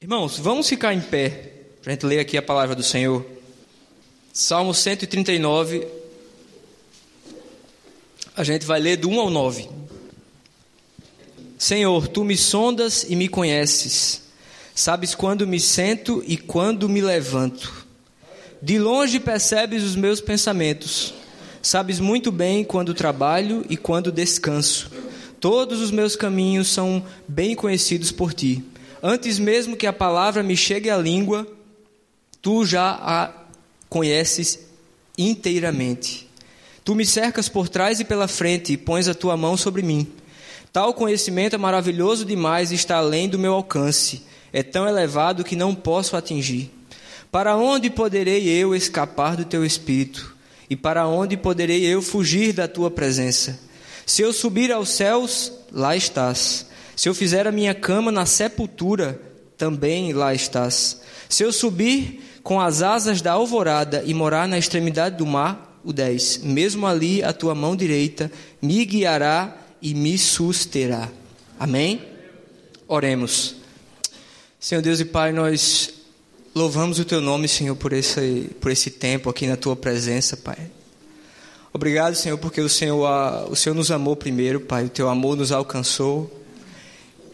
Irmãos, vamos ficar em pé para a gente ler aqui a palavra do Senhor. Salmo 139. A gente vai ler do 1 ao 9. Senhor, tu me sondas e me conheces. Sabes quando me sento e quando me levanto. De longe percebes os meus pensamentos. Sabes muito bem quando trabalho e quando descanso. Todos os meus caminhos são bem conhecidos por ti. Antes mesmo que a palavra me chegue à língua, tu já a conheces inteiramente. Tu me cercas por trás e pela frente e pões a tua mão sobre mim. Tal conhecimento é maravilhoso demais e está além do meu alcance. É tão elevado que não posso atingir. Para onde poderei eu escapar do teu espírito? E para onde poderei eu fugir da tua presença? Se eu subir aos céus, lá estás. Se eu fizer a minha cama na sepultura, também lá estás. Se eu subir com as asas da alvorada e morar na extremidade do mar, o 10. Mesmo ali a tua mão direita me guiará e me susterá. Amém? Oremos. Senhor Deus e Pai, nós louvamos o teu nome, Senhor, por esse, por esse tempo aqui na tua presença, Pai. Obrigado, Senhor, porque o Senhor, o Senhor nos amou primeiro, Pai. O teu amor nos alcançou.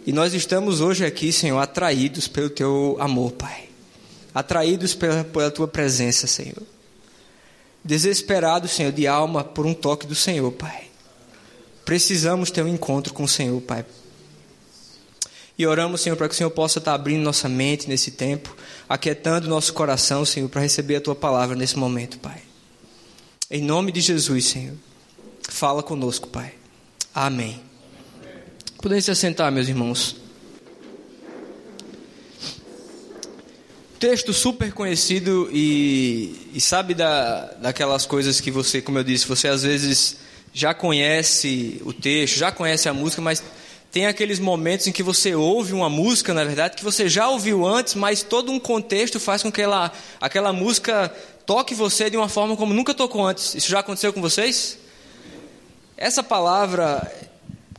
E nós estamos hoje aqui, Senhor, atraídos pelo teu amor, Pai. Atraídos pela, pela tua presença, Senhor. Desesperados, Senhor, de alma por um toque do Senhor, Pai. Precisamos ter um encontro com o Senhor, Pai. E oramos, Senhor, para que o Senhor possa estar abrindo nossa mente nesse tempo, aquietando nosso coração, Senhor, para receber a tua palavra nesse momento, Pai. Em nome de Jesus, Senhor. Fala conosco, Pai. Amém. Podem se assentar, meus irmãos. Texto super conhecido e, e sabe da, daquelas coisas que você, como eu disse, você às vezes já conhece o texto, já conhece a música, mas tem aqueles momentos em que você ouve uma música, na verdade, que você já ouviu antes, mas todo um contexto faz com que ela, aquela música toque você de uma forma como nunca tocou antes. Isso já aconteceu com vocês? Essa palavra,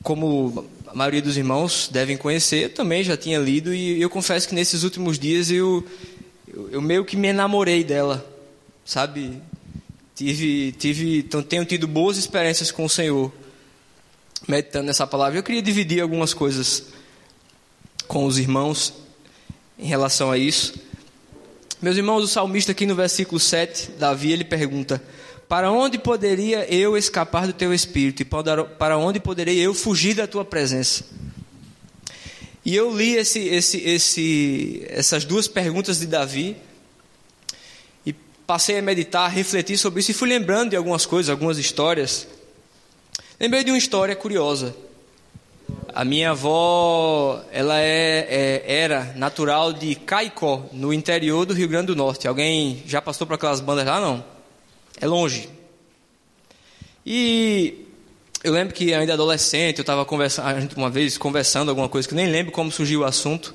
como maioria dos irmãos devem conhecer, eu também já tinha lido e eu confesso que nesses últimos dias eu, eu, eu meio que me enamorei dela, sabe? Tive, tive, então, tenho tido boas experiências com o Senhor, meditando nessa palavra. Eu queria dividir algumas coisas com os irmãos em relação a isso. Meus irmãos, o salmista aqui no versículo 7, Davi, ele pergunta: para onde poderia eu escapar do teu espírito? E para onde poderei eu fugir da tua presença? E eu li esse, esse, esse, essas duas perguntas de Davi e passei a meditar, a refletir sobre isso e fui lembrando de algumas coisas, algumas histórias. Lembrei de uma história curiosa. A minha avó, ela é, é, era natural de Caicó, no interior do Rio Grande do Norte. Alguém já passou por aquelas bandas lá? Não. É longe. E eu lembro que ainda adolescente, eu estava conversando, uma vez conversando alguma coisa que nem lembro como surgiu o assunto.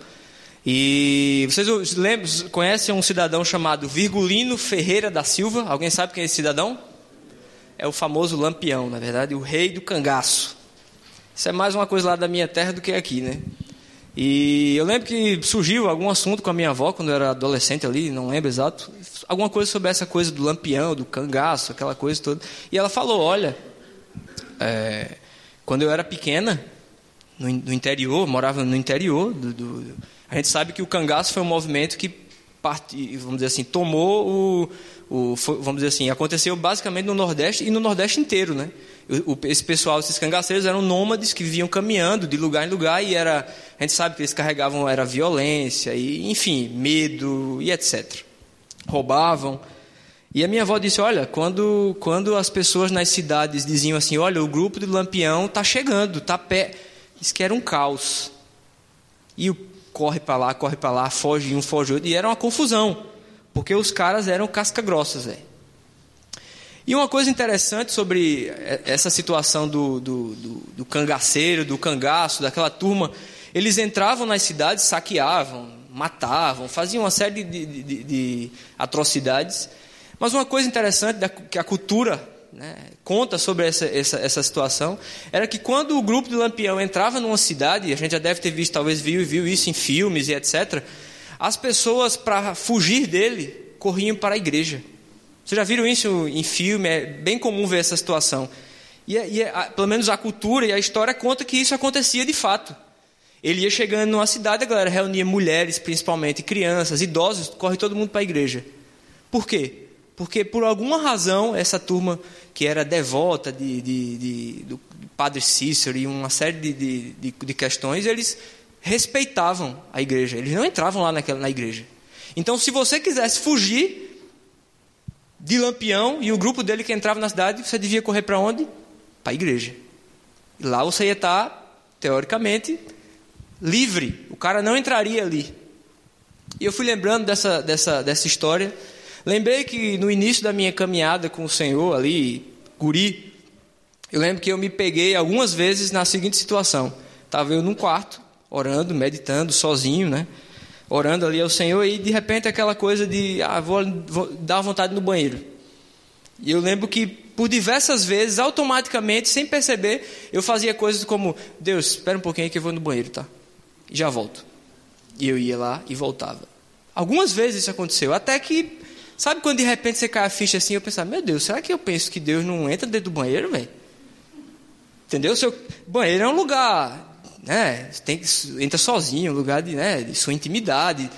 E vocês lembram, conhecem um cidadão chamado Virgulino Ferreira da Silva? Alguém sabe quem é esse cidadão? É o famoso Lampião, na verdade, o rei do cangaço. Isso é mais uma coisa lá da minha terra do que aqui, né? E eu lembro que surgiu algum assunto com a minha avó quando eu era adolescente ali, não lembro exato, alguma coisa sobre essa coisa do lampião, do cangaço, aquela coisa toda. E ela falou: olha, é, quando eu era pequena, no, no, interior, morava no interior, do, do, a gente sabe que o cangaço foi um movimento que, part, vamos dizer assim, tomou o, o foi, vamos dizer assim, aconteceu basicamente no Nordeste e no Nordeste inteiro, né? Esse pessoal, esses cangaceiros eram nômades que viviam caminhando de lugar em lugar e era, a gente sabe que eles carregavam era violência e, enfim, medo e etc roubavam. E a minha avó disse: Olha, quando, quando as pessoas nas cidades diziam assim: Olha, o grupo do Lampião está chegando, está pé. Diz que era um caos. E o corre para lá, corre para lá, foge um, foge outro. E era uma confusão, porque os caras eram casca-grossas. E uma coisa interessante sobre essa situação do, do, do, do cangaceiro, do cangaço, daquela turma, eles entravam nas cidades, saqueavam, matavam, faziam uma série de, de, de, de atrocidades. Mas uma coisa interessante da, que a cultura né, conta sobre essa, essa, essa situação era que quando o grupo de Lampião entrava numa cidade, a gente já deve ter visto, talvez viu, viu isso em filmes e etc., as pessoas, para fugir dele, corriam para a igreja. Vocês já viram isso em filme? É bem comum ver essa situação. E, é, e é, pelo menos a cultura e a história conta que isso acontecia de fato. Ele ia chegando numa cidade, a galera reunia mulheres, principalmente crianças, idosos, corre todo mundo para a igreja. Por quê? Porque por alguma razão essa turma que era devota de, de, de do Padre Cícero e uma série de, de, de, questões, eles respeitavam a igreja. Eles não entravam lá naquela, na igreja. Então, se você quisesse fugir de Lampião e o grupo dele que entrava na cidade, você devia correr para onde? Para a igreja. E lá você ia estar, teoricamente, livre. O cara não entraria ali. E eu fui lembrando dessa, dessa, dessa história. Lembrei que no início da minha caminhada com o Senhor, ali, guri, eu lembro que eu me peguei algumas vezes na seguinte situação. Estava eu num quarto, orando, meditando, sozinho, né? Orando ali ao Senhor, e de repente aquela coisa de, ah, vou, vou dar vontade no banheiro. E eu lembro que por diversas vezes, automaticamente, sem perceber, eu fazia coisas como: Deus, espera um pouquinho que eu vou no banheiro, tá? já volto. E eu ia lá e voltava. Algumas vezes isso aconteceu, até que, sabe quando de repente você cai a ficha assim, eu pensava, meu Deus, será que eu penso que Deus não entra dentro do banheiro, velho? Entendeu? Seu banheiro é um lugar, né? Tem entra sozinho, lugar de, né, de sua intimidade.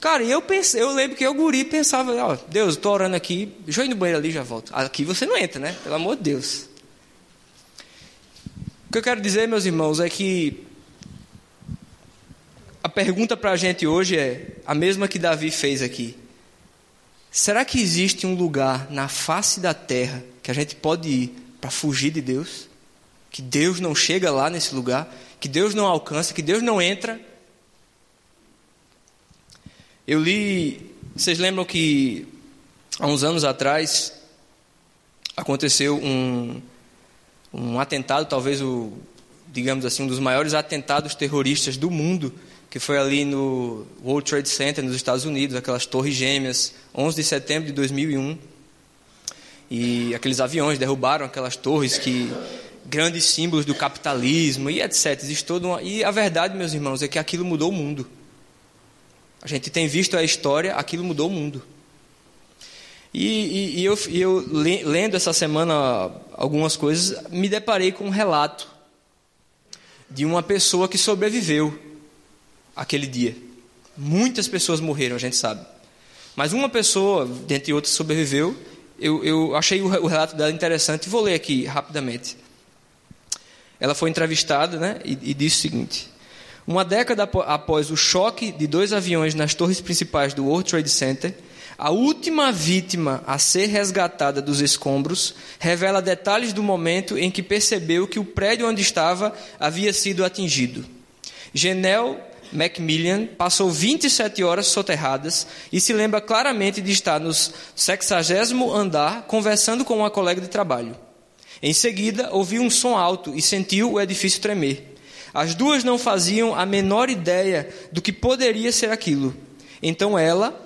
Cara, eu pensei, eu lembro que eu guri pensava, ó, Deus, estou orando aqui, deixa eu ir no banheiro ali e já volto. Aqui você não entra, né? Pelo amor de Deus. O que eu quero dizer, meus irmãos, é que a pergunta para a gente hoje é a mesma que Davi fez aqui. Será que existe um lugar na face da terra que a gente pode ir para fugir de Deus? Que Deus não chega lá nesse lugar? Que Deus não alcança? Que Deus não entra? Eu li. Vocês lembram que há uns anos atrás aconteceu um, um atentado, talvez o, digamos assim, um dos maiores atentados terroristas do mundo que foi ali no World Trade Center, nos Estados Unidos, aquelas torres gêmeas, 11 de setembro de 2001. E aqueles aviões derrubaram aquelas torres que grandes símbolos do capitalismo e etc. Existe uma... E a verdade, meus irmãos, é que aquilo mudou o mundo. A gente tem visto a história, aquilo mudou o mundo. E, e, e eu, eu lendo essa semana algumas coisas, me deparei com um relato de uma pessoa que sobreviveu aquele dia. Muitas pessoas morreram, a gente sabe. Mas uma pessoa, dentre outras, sobreviveu. Eu, eu achei o relato dela interessante e vou ler aqui rapidamente. Ela foi entrevistada né, e, e disse o seguinte: Uma década após o choque de dois aviões nas torres principais do World Trade Center, a última vítima a ser resgatada dos escombros revela detalhes do momento em que percebeu que o prédio onde estava havia sido atingido. Genel Macmillan passou 27 horas soterradas e se lembra claramente de estar no 60 andar conversando com uma colega de trabalho. Em seguida, ouviu um som alto e sentiu o edifício tremer. As duas não faziam a menor ideia do que poderia ser aquilo. Então ela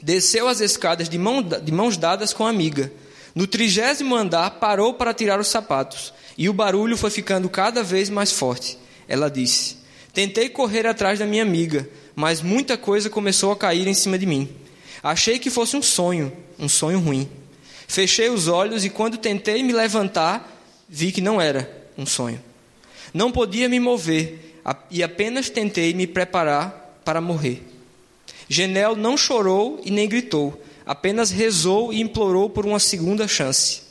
desceu as escadas de, mão, de mãos dadas com a amiga. No trigésimo andar, parou para tirar os sapatos e o barulho foi ficando cada vez mais forte. Ela disse: Tentei correr atrás da minha amiga, mas muita coisa começou a cair em cima de mim. Achei que fosse um sonho, um sonho ruim. Fechei os olhos e quando tentei me levantar, vi que não era um sonho. Não podia me mover e apenas tentei me preparar para morrer. Genel não chorou e nem gritou, apenas rezou e implorou por uma segunda chance.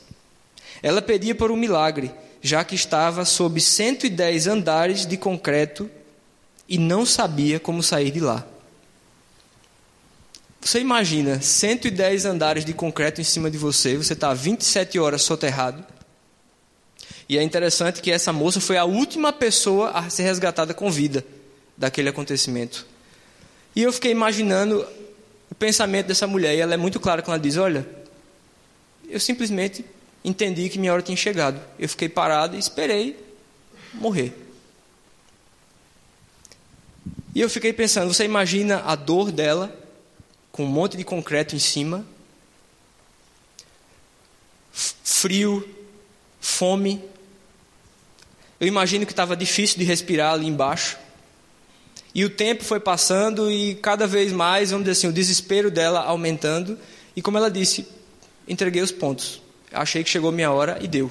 Ela pedia por um milagre, já que estava sob 110 andares de concreto e não sabia como sair de lá. Você imagina 110 andares de concreto em cima de você, você está 27 horas soterrado. E é interessante que essa moça foi a última pessoa a ser resgatada com vida daquele acontecimento. E eu fiquei imaginando o pensamento dessa mulher, e ela é muito clara quando ela diz: Olha, eu simplesmente entendi que minha hora tinha chegado. Eu fiquei parado e esperei morrer. E eu fiquei pensando, você imagina a dor dela, com um monte de concreto em cima, frio, fome. Eu imagino que estava difícil de respirar ali embaixo. E o tempo foi passando e cada vez mais, vamos dizer assim, o desespero dela aumentando. E como ela disse, entreguei os pontos. Achei que chegou minha hora e deu.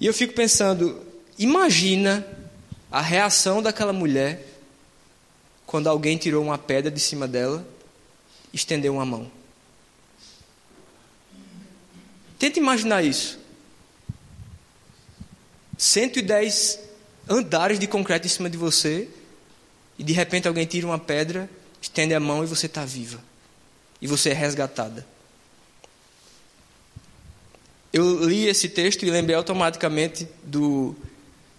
E eu fico pensando, imagina a reação daquela mulher quando alguém tirou uma pedra de cima dela estendeu uma mão. Tenta imaginar isso. 110 andares de concreto em cima de você e de repente alguém tira uma pedra, estende a mão e você está viva. E você é resgatada. Eu li esse texto e lembrei automaticamente do,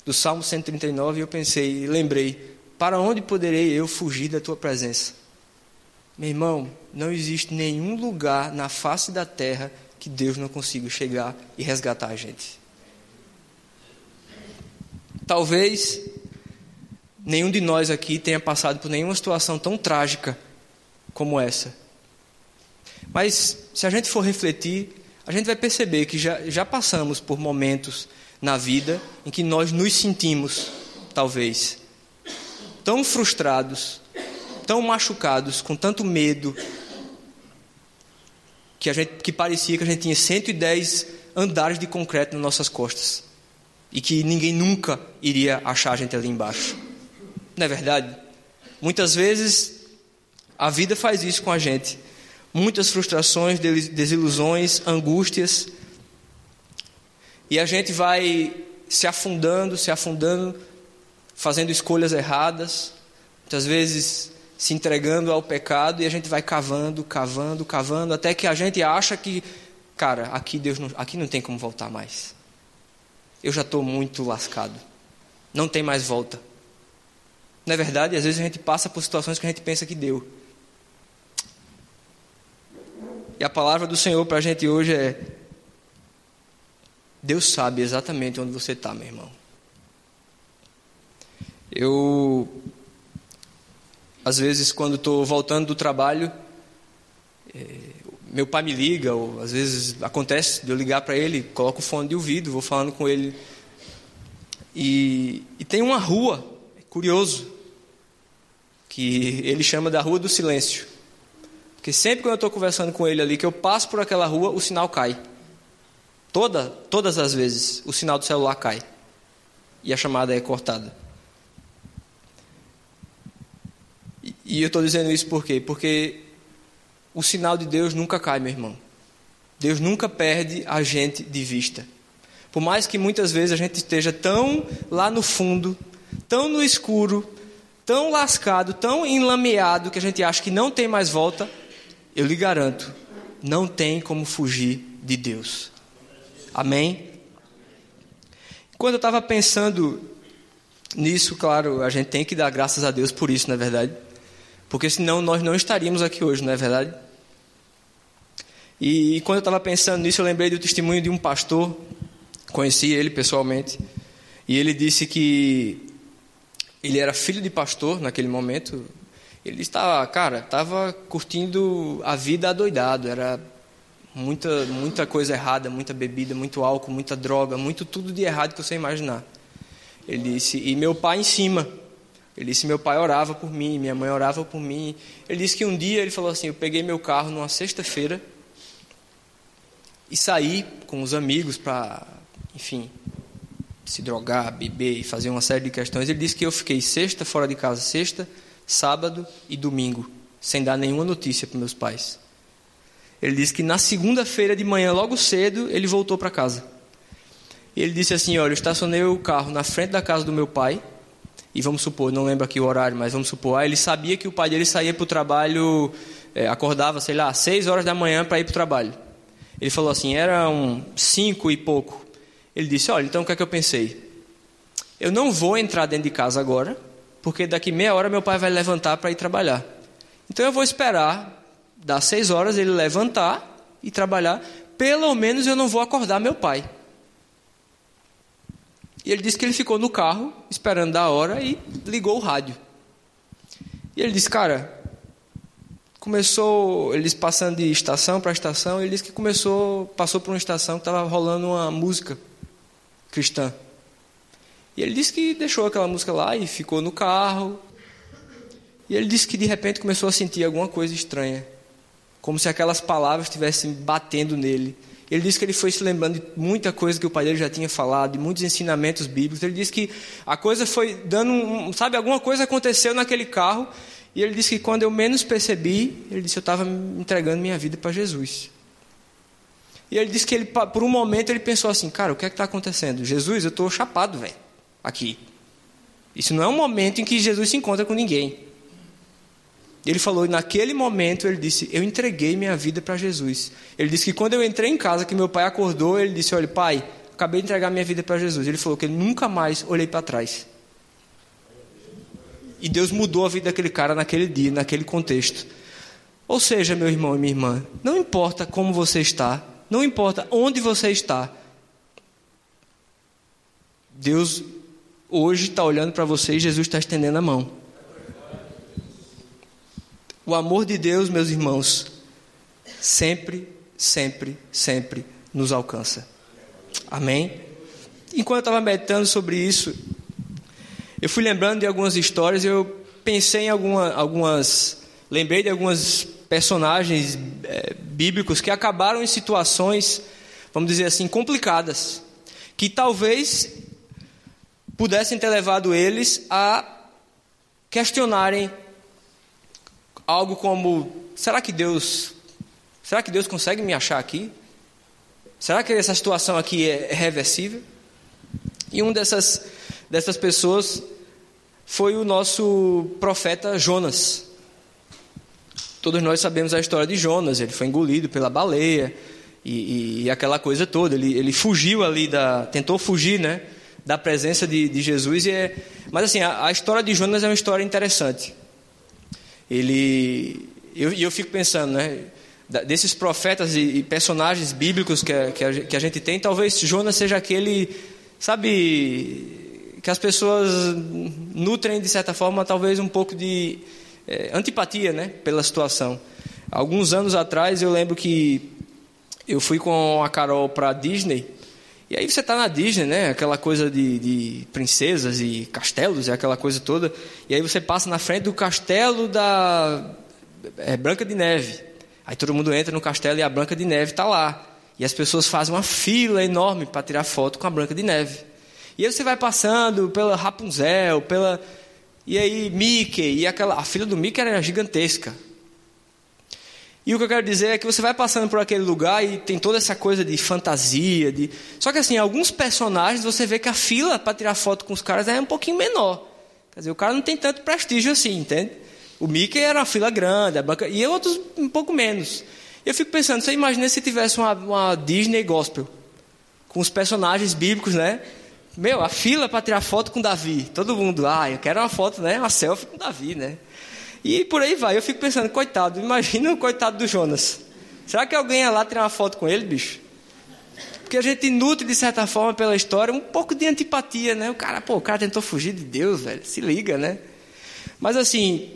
do Salmo 139 e eu pensei, lembrei, para onde poderei eu fugir da tua presença? Meu irmão, não existe nenhum lugar na face da terra que Deus não consiga chegar e resgatar a gente. Talvez nenhum de nós aqui tenha passado por nenhuma situação tão trágica como essa. Mas se a gente for refletir, a gente vai perceber que já, já passamos por momentos na vida em que nós nos sentimos, talvez, tão frustrados, tão machucados, com tanto medo, que, a gente, que parecia que a gente tinha 110 andares de concreto nas nossas costas e que ninguém nunca iria achar a gente ali embaixo. Não é verdade? Muitas vezes a vida faz isso com a gente. Muitas frustrações, desilusões, angústias. E a gente vai se afundando, se afundando, fazendo escolhas erradas, muitas vezes se entregando ao pecado e a gente vai cavando, cavando, cavando, até que a gente acha que, cara, aqui Deus não, aqui não tem como voltar mais. Eu já estou muito lascado. Não tem mais volta. É verdade? Às vezes a gente passa por situações que a gente pensa que deu. E a palavra do Senhor para a gente hoje é: Deus sabe exatamente onde você está, meu irmão. Eu às vezes, quando estou voltando do trabalho, é, meu pai me liga, ou às vezes acontece de eu ligar para ele, coloco o fone de ouvido, vou falando com ele. E, e tem uma rua, é curioso, que ele chama da Rua do Silêncio. Porque sempre quando eu estou conversando com ele ali, que eu passo por aquela rua, o sinal cai. Toda, todas as vezes o sinal do celular cai. E a chamada é cortada. E eu estou dizendo isso por quê? Porque o sinal de Deus nunca cai, meu irmão. Deus nunca perde a gente de vista. Por mais que muitas vezes a gente esteja tão lá no fundo, tão no escuro, tão lascado, tão enlameado que a gente acha que não tem mais volta, eu lhe garanto, não tem como fugir de Deus. Amém? Quando eu estava pensando nisso, claro, a gente tem que dar graças a Deus por isso, na é verdade. Porque senão nós não estaríamos aqui hoje, não é verdade? E, e quando eu estava pensando nisso, eu lembrei do testemunho de um pastor, conheci ele pessoalmente, e ele disse que ele era filho de pastor naquele momento. Ele estava, cara, estava curtindo a vida adoidado, era muita, muita coisa errada, muita bebida, muito álcool, muita droga, muito tudo de errado que você imaginar. Ele disse, e meu pai em cima. Ele disse: Meu pai orava por mim, minha mãe orava por mim. Ele disse que um dia ele falou assim: Eu peguei meu carro numa sexta-feira e saí com os amigos para, enfim, se drogar, beber e fazer uma série de questões. Ele disse que eu fiquei sexta fora de casa, sexta, sábado e domingo, sem dar nenhuma notícia para meus pais. Ele disse que na segunda-feira de manhã, logo cedo, ele voltou para casa. Ele disse assim: Olha, eu estacionei o carro na frente da casa do meu pai e vamos supor, não lembro aqui o horário, mas vamos supor, ah, ele sabia que o pai dele saía para o trabalho, é, acordava, sei lá, seis horas da manhã para ir para o trabalho. Ele falou assim, eram cinco e pouco. Ele disse, olha, então o que é que eu pensei? Eu não vou entrar dentro de casa agora, porque daqui meia hora meu pai vai levantar para ir trabalhar. Então eu vou esperar, das seis horas, ele levantar e trabalhar. Pelo menos eu não vou acordar meu pai. E ele disse que ele ficou no carro, esperando a hora, e ligou o rádio. E ele disse, cara, começou, eles passando de estação para estação, ele disse que começou, passou por uma estação que estava rolando uma música cristã. E ele disse que deixou aquela música lá e ficou no carro. E ele disse que de repente começou a sentir alguma coisa estranha, como se aquelas palavras estivessem batendo nele. Ele disse que ele foi se lembrando de muita coisa que o pai dele já tinha falado, de muitos ensinamentos bíblicos. Ele disse que a coisa foi dando, um, sabe, alguma coisa aconteceu naquele carro. E ele disse que quando eu menos percebi, ele disse eu estava entregando minha vida para Jesus. E ele disse que ele, por um momento ele pensou assim, cara, o que é que está acontecendo? Jesus, eu estou chapado, velho, aqui. Isso não é um momento em que Jesus se encontra com ninguém. Ele falou, naquele momento, ele disse: Eu entreguei minha vida para Jesus. Ele disse que quando eu entrei em casa, que meu pai acordou, ele disse: Olha, pai, acabei de entregar minha vida para Jesus. Ele falou que ele nunca mais olhei para trás. E Deus mudou a vida daquele cara naquele dia, naquele contexto. Ou seja, meu irmão e minha irmã, não importa como você está, não importa onde você está, Deus hoje está olhando para você e Jesus está estendendo a mão. O amor de Deus, meus irmãos, sempre, sempre, sempre nos alcança. Amém? Enquanto eu estava meditando sobre isso, eu fui lembrando de algumas histórias, eu pensei em alguma, algumas. Lembrei de algumas personagens é, bíblicos que acabaram em situações, vamos dizer assim, complicadas, que talvez pudessem ter levado eles a questionarem algo como: será que Deus, será que Deus consegue me achar aqui? Será que essa situação aqui é reversível? E uma dessas, dessas pessoas foi o nosso profeta Jonas. Todos nós sabemos a história de Jonas. Ele foi engolido pela baleia e, e, e aquela coisa toda. Ele, ele fugiu ali da, tentou fugir, né, da presença de, de Jesus. E é, mas assim, a, a história de Jonas é uma história interessante ele eu, eu fico pensando, né? Desses profetas e, personagens bíblicos que a, que, a, que a gente tem, talvez Jonas seja aquele, sabe, que as pessoas nutrem de certa forma, talvez um pouco de é, antipatia, né, pela situação. Alguns anos atrás eu lembro que eu fui com a Carol para Disney e aí você está na Disney, né? Aquela coisa de, de, princesas e castelos e aquela coisa toda. E aí você passa na frente do castelo da é, Branca de Neve. Aí todo mundo entra no castelo e a Branca de Neve está lá. E as pessoas fazem uma fila enorme para tirar foto com a Branca de Neve. E aí você vai passando pela Rapunzel, pela e aí Mickey e aquela a fila do Mickey era gigantesca. E o que eu quero dizer é que você vai passando por aquele lugar e tem toda essa coisa de fantasia, de só que assim, alguns personagens você vê que a fila para tirar foto com os caras é um pouquinho menor. Quer dizer, o cara não tem tanto prestígio assim, entende? O Mickey era uma fila grande, banca... e outros um pouco menos. Eu fico pensando, você imagina se tivesse uma, uma Disney gospel com os personagens bíblicos, né? Meu, a fila para tirar foto com Davi. Todo mundo, ah, eu quero uma foto, né? Uma selfie com Davi, né? E por aí vai. Eu fico pensando, coitado, imagina o coitado do Jonas. Será que alguém ia lá tirar uma foto com ele, bicho? Porque a gente nutre, de certa forma, pela história, um pouco de antipatia, né? O cara, pô, o cara tentou fugir de Deus, velho. Se liga, né? Mas assim,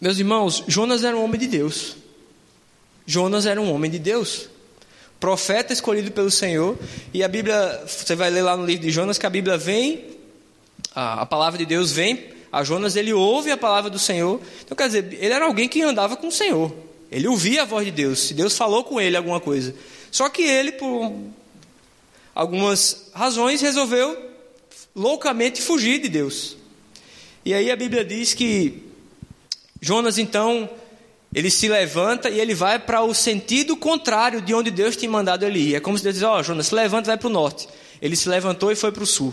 meus irmãos, Jonas era um homem de Deus. Jonas era um homem de Deus. Profeta escolhido pelo Senhor. E a Bíblia, você vai ler lá no livro de Jonas que a Bíblia vem, a, a palavra de Deus vem a Jonas ele ouve a palavra do Senhor. Então, quer dizer, ele era alguém que andava com o Senhor. Ele ouvia a voz de Deus. Se Deus falou com ele alguma coisa. Só que ele, por algumas razões, resolveu loucamente fugir de Deus. E aí a Bíblia diz que Jonas, então, ele se levanta e ele vai para o sentido contrário de onde Deus tinha mandado ele ir. É como se Deus dizia: Ó, oh, Jonas, se levanta e vai para o norte. Ele se levantou e foi para o sul.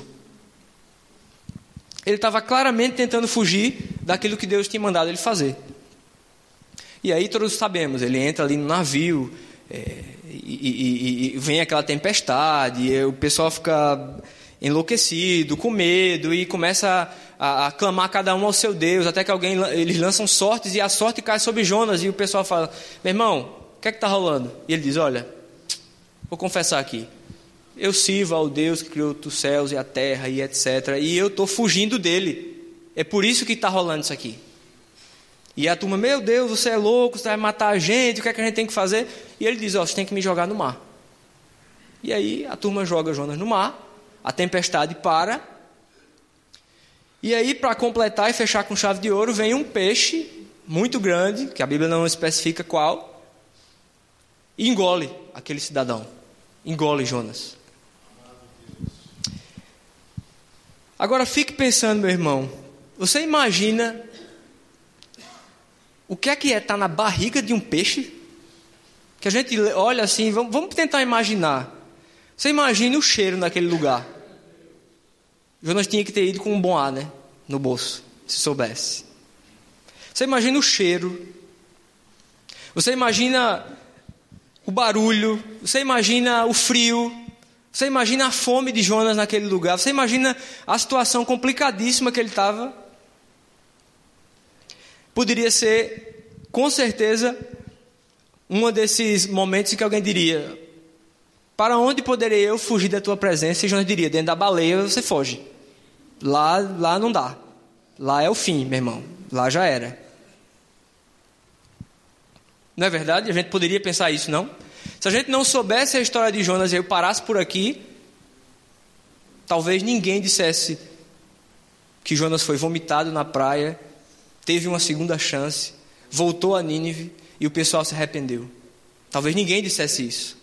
Ele estava claramente tentando fugir daquilo que Deus tinha mandado ele fazer. E aí todos sabemos, ele entra ali no navio, é, e, e, e, vem aquela tempestade, o pessoal fica enlouquecido, com medo, e começa a, a, clamar cada um ao seu Deus, até que alguém eles lançam sortes e a sorte cai sobre Jonas, e o pessoal fala: Meu irmão, o que é que está rolando? E ele diz: Olha, vou confessar aqui, eu sirvo ao Deus que criou os céus e a terra e etc. E eu estou fugindo dele. É por isso que está rolando isso aqui. E a turma, meu Deus, você é louco, você vai matar a gente, o que é que a gente tem que fazer? E ele diz, ó, oh, você tem que me jogar no mar. E aí a turma joga Jonas no mar, a tempestade para, E aí, para completar e fechar com chave de ouro, vem um peixe muito grande, que a Bíblia não especifica qual, e engole aquele cidadão. Engole Jonas. Agora fique pensando, meu irmão. Você imagina o que é que é estar tá na barriga de um peixe? Que a gente olha assim, vamos, tentar imaginar. Você imagina o cheiro naquele lugar. Jonas tinha que ter ido com um bom ar, né? No bolso, se soubesse. Você imagina o cheiro. Você imagina o barulho. Você imagina o frio. Você imagina a fome de Jonas naquele lugar. Você imagina a situação complicadíssima que ele estava. Poderia ser, com certeza, um desses momentos em que alguém diria: Para onde poderei eu fugir da tua presença? E Jonas diria: Dentro da baleia você foge. Lá, lá não dá. Lá é o fim, meu irmão. Lá já era. Não é verdade? A gente poderia pensar isso, não? Se a gente não soubesse a história de Jonas e eu parasse por aqui, talvez ninguém dissesse que Jonas foi vomitado na praia, teve uma segunda chance, voltou a Nínive e o pessoal se arrependeu. Talvez ninguém dissesse isso.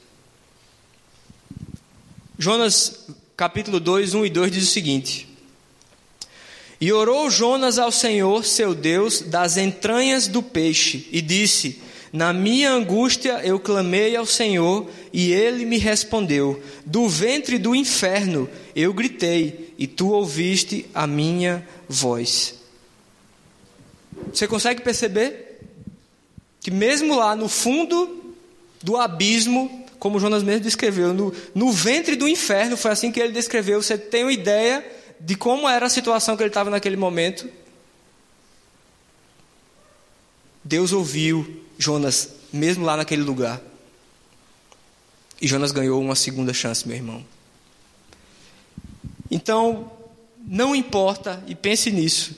Jonas, capítulo 2, 1 e 2 diz o seguinte: E orou Jonas ao Senhor, seu Deus, das entranhas do peixe, e disse: Na minha angústia eu clamei ao Senhor, e ele me respondeu: Do ventre do inferno eu gritei, e tu ouviste a minha voz. Você consegue perceber? que mesmo lá no fundo do abismo, como Jonas mesmo descreveu, no, no ventre do inferno, foi assim que ele descreveu. Você tem uma ideia de como era a situação que ele estava naquele momento? Deus ouviu Jonas, mesmo lá naquele lugar. E Jonas ganhou uma segunda chance, meu irmão. Então, não importa, e pense nisso,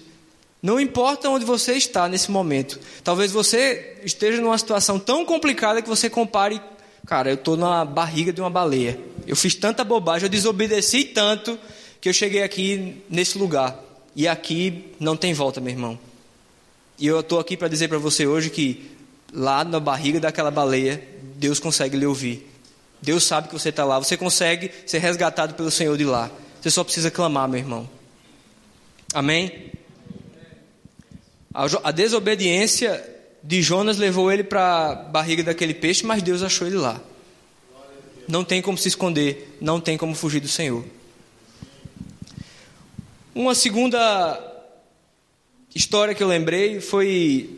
não importa onde você está nesse momento. Talvez você esteja numa situação tão complicada que você compare, cara, eu estou na barriga de uma baleia. Eu fiz tanta bobagem, eu desobedeci tanto que eu cheguei aqui nesse lugar. E aqui não tem volta, meu irmão. E eu estou aqui para dizer para você hoje que lá na barriga daquela baleia, Deus consegue lhe ouvir. Deus sabe que você está lá. Você consegue ser resgatado pelo Senhor de lá. Você só precisa clamar, meu irmão. Amém? A desobediência de Jonas levou ele para a barriga daquele peixe, mas Deus achou ele lá. Não tem como se esconder, não tem como fugir do Senhor. Uma segunda história que eu lembrei foi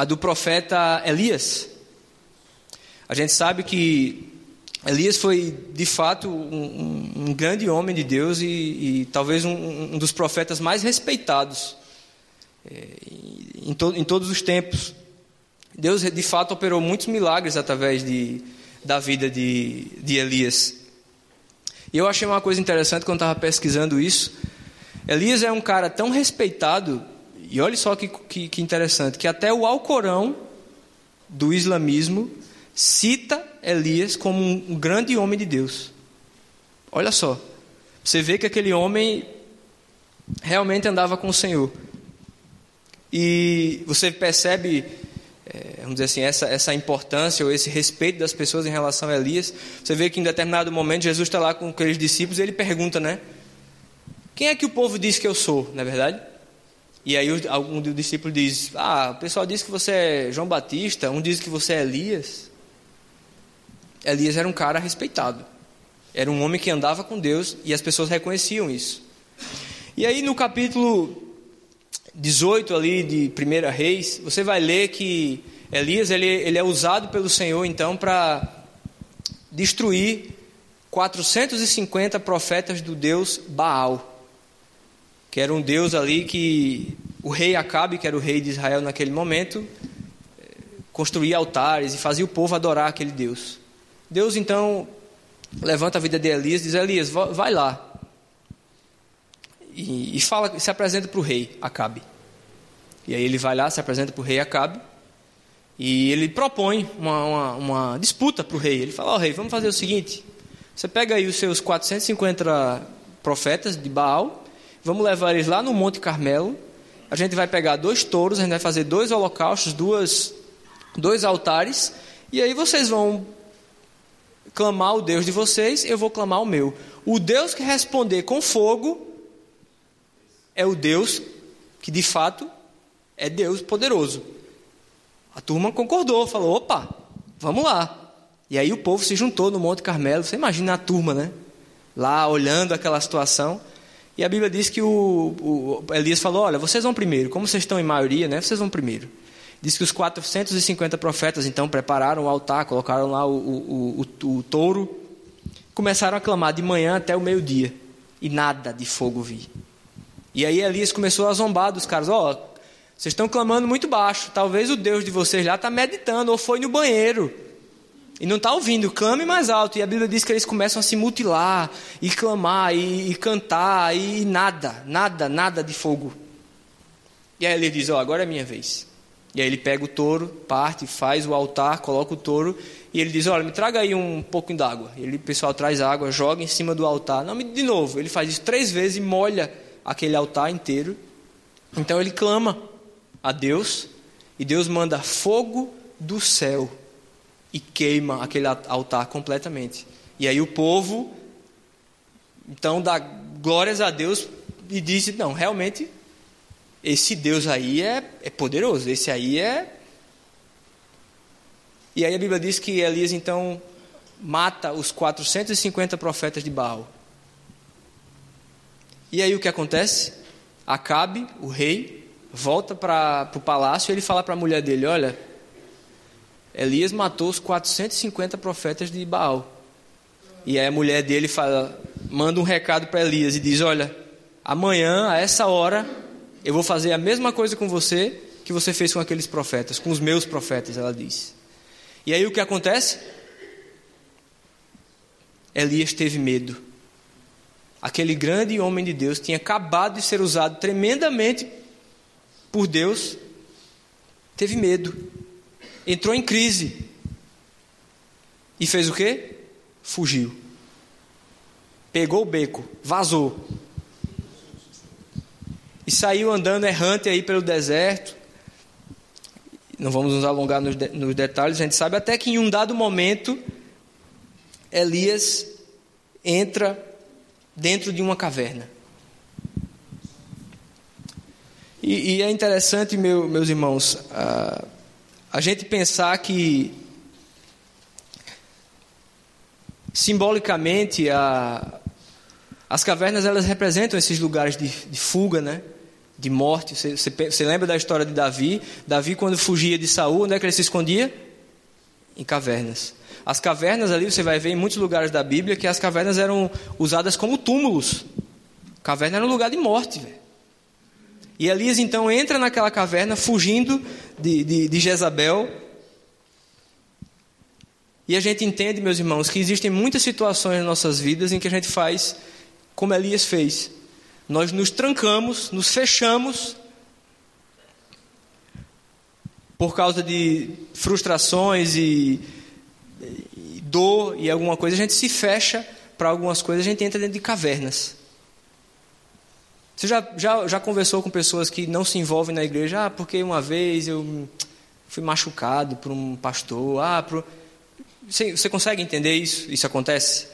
a do profeta Elias. A gente sabe que Elias foi, de fato, um, um grande homem de Deus e, e talvez um, um dos profetas mais respeitados é, em, to, em todos os tempos. Deus, de fato, operou muitos milagres através de, da vida de, de Elias. E eu achei uma coisa interessante quando estava pesquisando isso. Elias é um cara tão respeitado, e olha só que, que, que interessante, que até o Alcorão do islamismo cita Elias como um grande homem de Deus. Olha só. Você vê que aquele homem realmente andava com o Senhor. E você percebe, é, vamos dizer assim, essa, essa importância ou esse respeito das pessoas em relação a Elias. Você vê que em determinado momento Jesus está lá com aqueles discípulos e ele pergunta, né? Quem é que o povo diz que eu sou, não é verdade? E aí algum dos discípulos diz: Ah, o pessoal diz que você é João Batista, um diz que você é Elias. Elias era um cara respeitado. Era um homem que andava com Deus e as pessoas reconheciam isso. E aí no capítulo 18 ali de 1 Reis, você vai ler que Elias ele, ele é usado pelo Senhor então para destruir 450 profetas do Deus Baal, que era um Deus ali que o rei Acabe, que era o rei de Israel naquele momento, construía altares e fazia o povo adorar aquele Deus. Deus então levanta a vida de Elias diz: Elias, vai lá, e, e fala, se apresenta para o rei Acabe. E aí ele vai lá, se apresenta para o rei Acabe e ele propõe uma, uma, uma disputa para o rei. Ele fala: Ó oh, rei, vamos fazer o seguinte: você pega aí os seus 450 profetas de Baal, vamos levar eles lá no Monte Carmelo. A gente vai pegar dois touros, a gente vai fazer dois holocaustos, duas, dois altares, e aí vocês vão clamar o Deus de vocês, eu vou clamar o meu. O Deus que responder com fogo é o Deus que de fato é Deus poderoso. A turma concordou, falou: opa, vamos lá. E aí o povo se juntou no Monte Carmelo. Você imagina a turma, né? Lá olhando aquela situação. E a Bíblia diz que o, o Elias falou: olha, vocês vão primeiro. Como vocês estão em maioria, né? Vocês vão primeiro. Diz que os 450 profetas então prepararam o altar, colocaram lá o, o, o, o touro, começaram a clamar de manhã até o meio-dia e nada de fogo vi. E aí Elias começou a zombar dos caras: ó, oh, vocês estão clamando muito baixo, talvez o Deus de vocês lá está meditando ou foi no banheiro. E não está ouvindo, clame mais alto. E a Bíblia diz que eles começam a se mutilar, e clamar, e, e cantar, e nada, nada, nada de fogo. E aí ele diz: Ó, oh, agora é minha vez. E aí ele pega o touro, parte, faz o altar, coloca o touro e ele diz: Olha, me traga aí um pouquinho d'água. Ele, o pessoal traz água, joga em cima do altar. Não, de novo, ele faz isso três vezes e molha aquele altar inteiro. Então ele clama a Deus e Deus manda fogo do céu e queima aquele altar completamente. E aí o povo então dá glórias a Deus e diz: Não, realmente esse Deus aí é, é poderoso, esse aí é. E aí a Bíblia diz que Elias então mata os 450 profetas de Baal. E aí o que acontece? Acabe, o rei, volta para o palácio e ele fala para a mulher dele: Olha, Elias matou os 450 profetas de Baal. E aí a mulher dele fala, manda um recado para Elias e diz: Olha, amanhã, a essa hora, eu vou fazer a mesma coisa com você que você fez com aqueles profetas, com os meus profetas, ela diz. E aí o que acontece? Elias teve medo. Aquele grande homem de Deus tinha acabado de ser usado tremendamente por Deus, teve medo, entrou em crise e fez o quê? Fugiu. Pegou o beco, vazou e saiu andando errante aí pelo deserto. Não vamos nos alongar nos, de, nos detalhes, a gente sabe até que em um dado momento Elias entra dentro de uma caverna. E, e é interessante, meu, meus irmãos, a, a gente pensar que simbolicamente a, as cavernas elas representam esses lugares de, de fuga, né? de morte. Você, você, você, lembra da história de Davi? Davi, quando fugia de Saul, onde é que ele se escondia? Em cavernas. As cavernas ali, você vai ver em muitos lugares da Bíblia que as cavernas eram usadas como túmulos. Caverna era um lugar de morte. E Elias então entra naquela caverna, fugindo de, de, de Jezabel. E a gente entende, meus irmãos, que existem muitas situações nas nossas vidas em que a gente faz como Elias fez nós nos trancamos, nos fechamos por causa de frustrações e, e dor e alguma coisa, a gente se fecha para algumas coisas, a gente entra dentro de cavernas. Você já, já, já conversou com pessoas que não se envolvem na igreja? Ah, porque uma vez eu fui machucado por um pastor. Ah, por... você, você consegue entender isso? Isso acontece?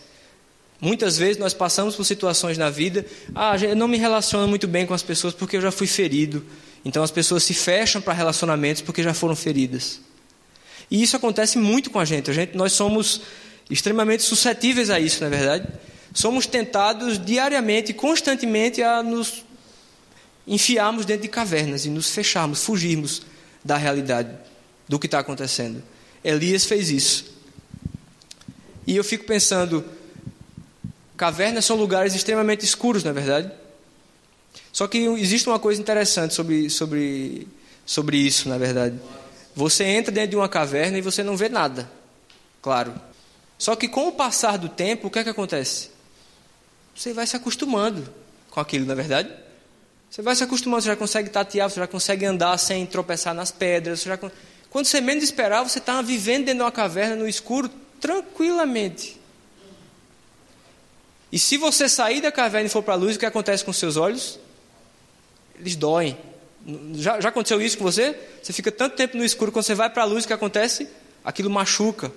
Muitas vezes nós passamos por situações na vida, ah, eu não me relaciono muito bem com as pessoas porque eu já fui ferido. Então as pessoas se fecham para relacionamentos porque já foram feridas. E isso acontece muito com a gente. A gente nós somos extremamente suscetíveis a isso, não é verdade? Somos tentados diariamente, constantemente a nos enfiarmos dentro de cavernas e nos fecharmos, fugirmos da realidade do que está acontecendo. Elias fez isso. E eu fico pensando, Cavernas são lugares extremamente escuros, não é verdade? Só que existe uma coisa interessante sobre, sobre, sobre isso, na verdade. Você entra dentro de uma caverna e você não vê nada, claro. Só que com o passar do tempo, o que é que acontece? Você vai se acostumando com aquilo, na é verdade? Você vai se acostumando, você já consegue tatear, você já consegue andar sem tropeçar nas pedras. Você já... Quando você menos esperar, você está vivendo dentro de uma caverna no escuro tranquilamente. E se você sair da caverna e for para a luz, o que acontece com seus olhos? Eles doem. Já, já aconteceu isso com você? Você fica tanto tempo no escuro, quando você vai para a luz, o que acontece? Aquilo machuca.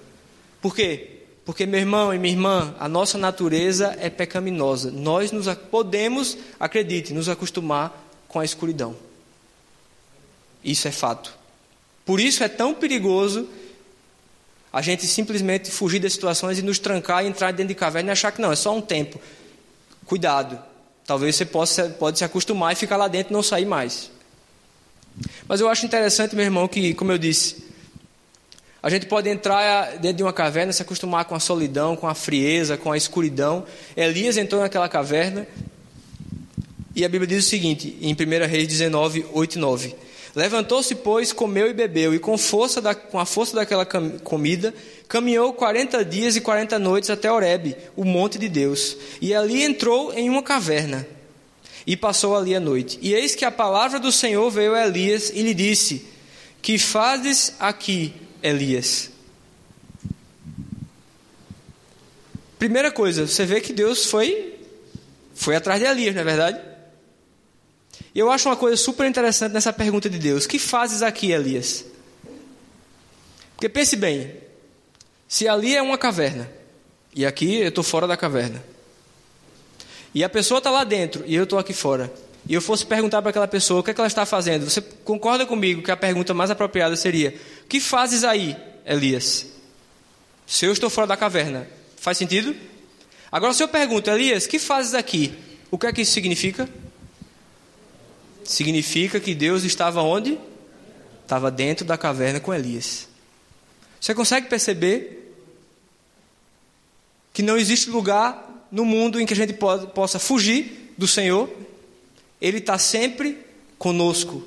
Por quê? Porque, meu irmão e minha irmã, a nossa natureza é pecaminosa. Nós nos podemos, acredite, nos acostumar com a escuridão. Isso é fato. Por isso é tão perigoso a gente simplesmente fugir das situações e nos trancar e entrar dentro de caverna e achar que não, é só um tempo. Cuidado. Talvez você possa pode se acostumar e ficar lá dentro e não sair mais. Mas eu acho interessante, meu irmão, que, como eu disse, a gente pode entrar dentro de uma caverna, se acostumar com a solidão, com a frieza, com a escuridão. Elias entrou naquela caverna e a Bíblia diz o seguinte, em 1 Reis 19, 8 e 9. Levantou-se, pois, comeu e bebeu, e com, força da, com a força daquela comida, caminhou quarenta dias e quarenta noites até Horebe, o monte de Deus. E ali entrou em uma caverna, e passou ali a noite. E eis que a palavra do Senhor veio a Elias e lhe disse: Que fazes aqui, Elias? Primeira coisa, você vê que Deus foi foi atrás de Elias, não é verdade? E eu acho uma coisa super interessante nessa pergunta de Deus: Que fazes aqui, Elias? Porque pense bem: se ali é uma caverna, e aqui eu estou fora da caverna, e a pessoa está lá dentro e eu estou aqui fora, e eu fosse perguntar para aquela pessoa o que, é que ela está fazendo, você concorda comigo que a pergunta mais apropriada seria: Que fazes aí, Elias? Se eu estou fora da caverna, faz sentido? Agora, se eu pergunto, Elias, que fazes aqui? O que é que isso significa? significa que Deus estava onde? Estava dentro da caverna com Elias. Você consegue perceber que não existe lugar no mundo em que a gente possa fugir do Senhor? Ele está sempre conosco.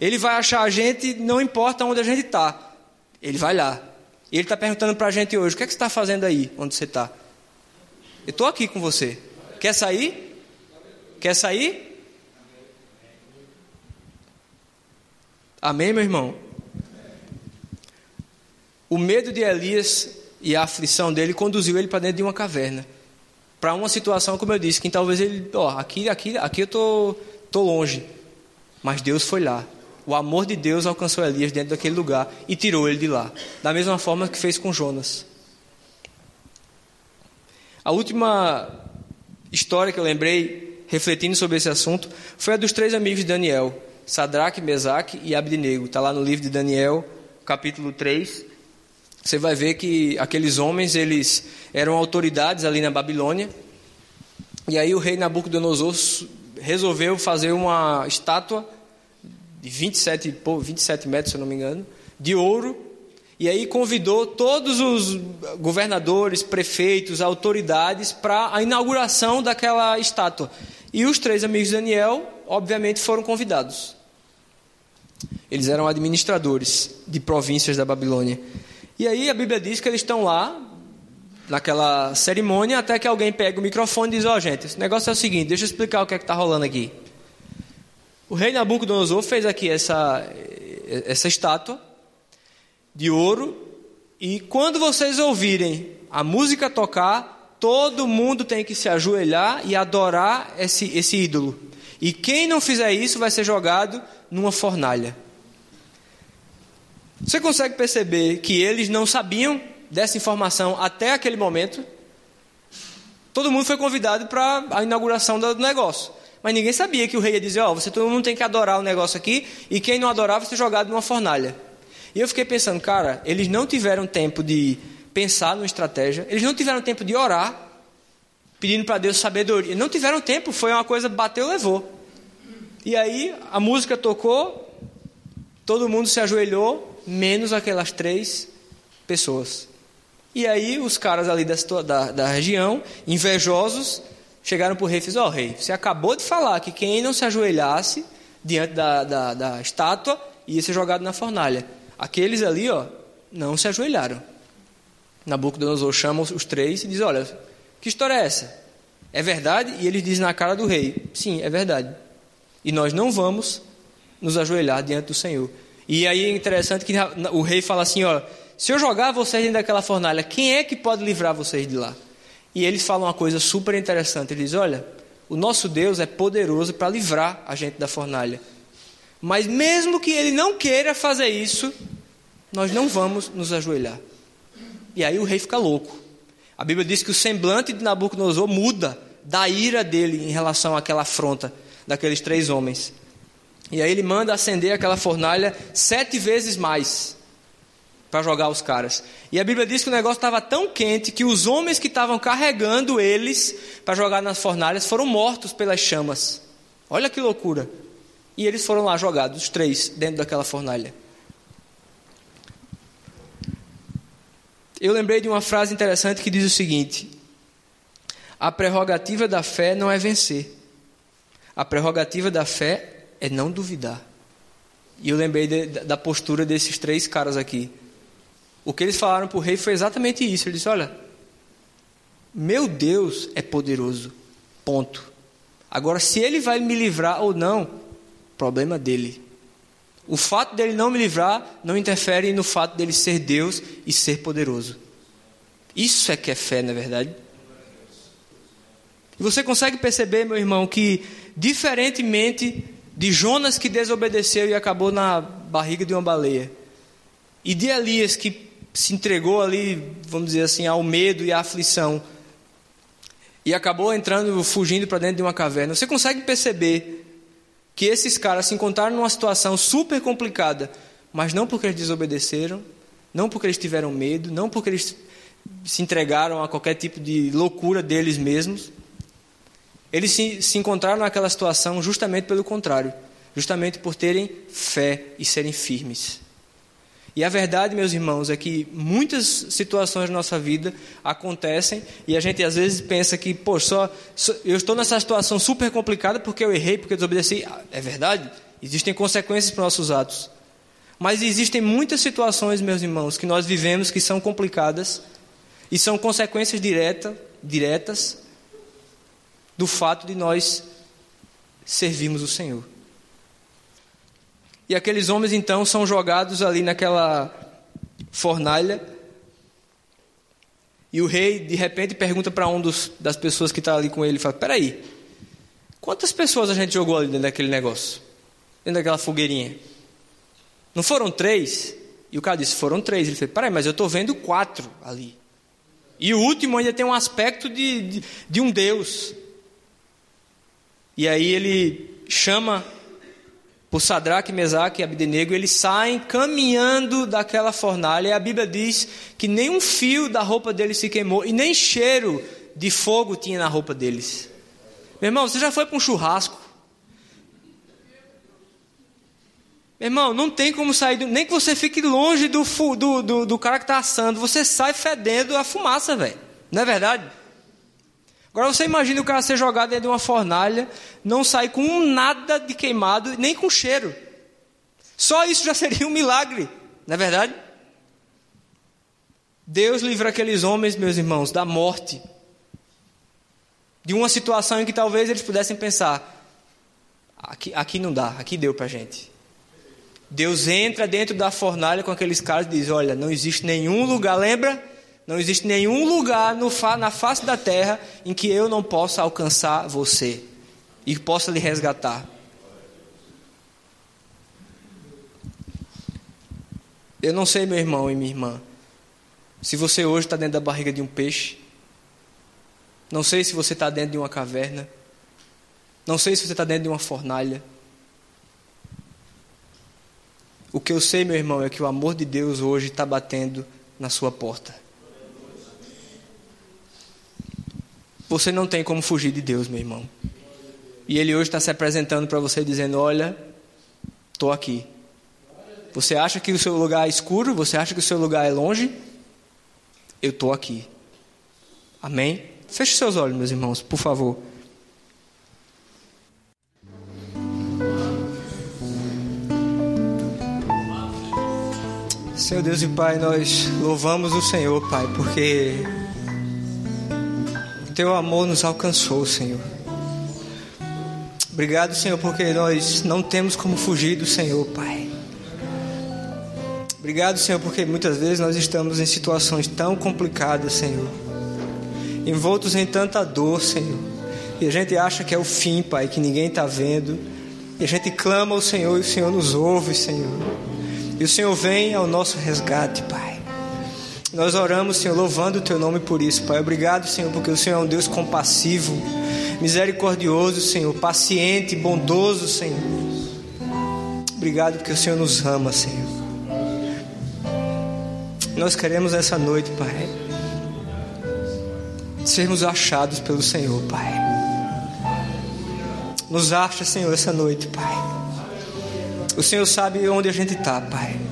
Ele vai achar a gente, não importa onde a gente está. Ele vai lá. Ele está perguntando para a gente hoje: o que, é que você está fazendo aí, onde você está? Eu estou aqui com você. Quer sair? Quer sair? Amém, meu irmão? O medo de Elias e a aflição dele conduziu ele para dentro de uma caverna. Para uma situação, como eu disse, que talvez ele, ó, aqui, aqui, aqui eu tô, tô longe. Mas Deus foi lá. O amor de Deus alcançou Elias dentro daquele lugar e tirou ele de lá. Da mesma forma que fez com Jonas. A última história que eu lembrei, refletindo sobre esse assunto, foi a dos três amigos de Daniel. Sadraque, Mesaque e Abednego. Está lá no livro de Daniel, capítulo 3. Você vai ver que aqueles homens, eles eram autoridades ali na Babilônia. E aí o rei Nabucodonosor resolveu fazer uma estátua de 27, 27 metros, se eu não me engano, de ouro. E aí convidou todos os governadores, prefeitos, autoridades para a inauguração daquela estátua. E os três amigos de Daniel, obviamente, foram convidados. Eles eram administradores de províncias da Babilônia. E aí a Bíblia diz que eles estão lá, naquela cerimônia, até que alguém pega o microfone e diz: Ó, oh, gente, esse negócio é o seguinte, deixa eu explicar o que é que está rolando aqui. O rei Nabucodonosor fez aqui essa, essa estátua de ouro, e quando vocês ouvirem a música tocar, todo mundo tem que se ajoelhar e adorar esse, esse ídolo. E quem não fizer isso vai ser jogado numa fornalha. Você consegue perceber que eles não sabiam dessa informação até aquele momento? Todo mundo foi convidado para a inauguração do negócio. Mas ninguém sabia que o rei ia dizer: Ó, oh, você todo mundo tem que adorar o negócio aqui, e quem não adorar vai ser jogado numa fornalha. E eu fiquei pensando, cara, eles não tiveram tempo de pensar numa estratégia, eles não tiveram tempo de orar, pedindo para Deus sabedoria. Não tiveram tempo, foi uma coisa, bateu, levou. E aí a música tocou, todo mundo se ajoelhou, menos aquelas três pessoas. E aí os caras ali da, da, da região, invejosos, chegaram para o rei e fizeram, ó oh, rei, você acabou de falar que quem não se ajoelhasse diante da, da, da estátua ia ser jogado na fornalha. Aqueles ali, ó, não se ajoelharam. Nabucodonosor chama os três e diz, olha, que história é essa? É verdade? E eles dizem na cara do rei, sim, é verdade. E nós não vamos nos ajoelhar diante do Senhor. E aí é interessante que o rei fala assim: ó, se eu jogar vocês dentro daquela fornalha, quem é que pode livrar vocês de lá? E ele fala uma coisa super interessante. Ele diz: Olha, o nosso Deus é poderoso para livrar a gente da fornalha. Mas mesmo que ele não queira fazer isso, nós não vamos nos ajoelhar. E aí o rei fica louco. A Bíblia diz que o semblante de Nabucodonosor muda da ira dele em relação àquela afronta daqueles três homens. E aí ele manda acender aquela fornalha sete vezes mais para jogar os caras. E a Bíblia diz que o negócio estava tão quente que os homens que estavam carregando eles para jogar nas fornalhas foram mortos pelas chamas. Olha que loucura. E eles foram lá jogados, os três, dentro daquela fornalha. Eu lembrei de uma frase interessante que diz o seguinte: A prerrogativa da fé não é vencer. A prerrogativa da fé é não duvidar. E eu lembrei de, da postura desses três caras aqui. O que eles falaram para o rei foi exatamente isso. Ele disse: Olha, meu Deus é poderoso. Ponto. Agora, se ele vai me livrar ou não, problema dele. O fato dele não me livrar não interfere no fato dele ser Deus e ser poderoso. Isso é que é fé, na é verdade. E você consegue perceber, meu irmão, que diferentemente de Jonas que desobedeceu e acabou na barriga de uma baleia, e de Elias que se entregou ali, vamos dizer assim, ao medo e à aflição, e acabou entrando, fugindo para dentro de uma caverna, você consegue perceber que esses caras se encontraram numa situação super complicada, mas não porque eles desobedeceram, não porque eles tiveram medo, não porque eles se entregaram a qualquer tipo de loucura deles mesmos. Eles se, se encontraram naquela situação justamente pelo contrário, justamente por terem fé e serem firmes. E a verdade, meus irmãos, é que muitas situações da nossa vida acontecem e a gente às vezes pensa que, pô, só, só, eu estou nessa situação super complicada porque eu errei, porque eu desobedeci. Ah, é verdade, existem consequências para nossos atos. Mas existem muitas situações, meus irmãos, que nós vivemos que são complicadas e são consequências direta, diretas do fato de nós servirmos o Senhor. E aqueles homens então são jogados ali naquela fornalha. E o rei de repente pergunta para um dos, das pessoas que está ali com ele, fala: "Peraí, quantas pessoas a gente jogou ali dentro daquele negócio, dentro daquela fogueirinha? Não foram três?" E o cara disse: "Foram três." Ele falou: "Peraí, mas eu estou vendo quatro ali." E o último ainda tem um aspecto de, de, de um Deus. E aí ele chama por Sadraque, Mesaque e Abdenego, eles saem caminhando daquela fornalha, e a Bíblia diz que nem um fio da roupa deles se queimou, e nem cheiro de fogo tinha na roupa deles. Meu irmão, você já foi para um churrasco? Meu irmão, não tem como sair, do, nem que você fique longe do, do, do, do cara que está assando, você sai fedendo a fumaça, velho. Não é verdade? Agora você imagina o cara ser jogado dentro de uma fornalha, não sair com nada de queimado, nem com cheiro. Só isso já seria um milagre, não é verdade? Deus livra aqueles homens, meus irmãos, da morte. De uma situação em que talvez eles pudessem pensar: aqui, aqui não dá, aqui deu para gente. Deus entra dentro da fornalha com aqueles caras e diz: Olha, não existe nenhum lugar, lembra? Não existe nenhum lugar no, na face da terra em que eu não possa alcançar você e possa lhe resgatar. Eu não sei, meu irmão e minha irmã, se você hoje está dentro da barriga de um peixe. Não sei se você está dentro de uma caverna. Não sei se você está dentro de uma fornalha. O que eu sei, meu irmão, é que o amor de Deus hoje está batendo na sua porta. Você não tem como fugir de Deus, meu irmão. E Ele hoje está se apresentando para você dizendo: Olha, estou aqui. Você acha que o seu lugar é escuro? Você acha que o seu lugar é longe? Eu estou aqui. Amém? Feche seus olhos, meus irmãos, por favor. Senhor Deus e Pai, nós louvamos o Senhor, Pai, porque teu amor nos alcançou, Senhor. Obrigado, Senhor, porque nós não temos como fugir do Senhor, Pai. Obrigado, Senhor, porque muitas vezes nós estamos em situações tão complicadas, Senhor. envoltos em tanta dor, Senhor. E a gente acha que é o fim, Pai, que ninguém está vendo. E a gente clama ao Senhor e o Senhor nos ouve, Senhor. E o Senhor vem ao nosso resgate, Pai. Nós oramos, Senhor, louvando o Teu nome por isso, Pai. Obrigado, Senhor, porque o Senhor é um Deus compassivo, misericordioso, Senhor, paciente, bondoso, Senhor. Obrigado porque o Senhor nos ama, Senhor. Nós queremos essa noite, Pai, sermos achados pelo Senhor, Pai. Nos acha, Senhor, essa noite, Pai. O Senhor sabe onde a gente está, Pai.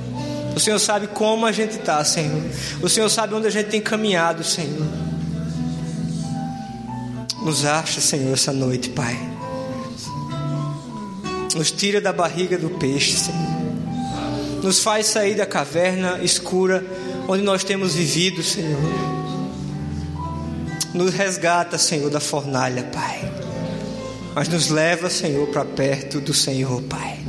O Senhor sabe como a gente está, Senhor. O Senhor sabe onde a gente tem caminhado, Senhor. Nos acha, Senhor, essa noite, Pai. Nos tira da barriga do peixe, Senhor. Nos faz sair da caverna escura onde nós temos vivido, Senhor. Nos resgata, Senhor, da fornalha, Pai. Mas nos leva, Senhor, para perto do Senhor, Pai.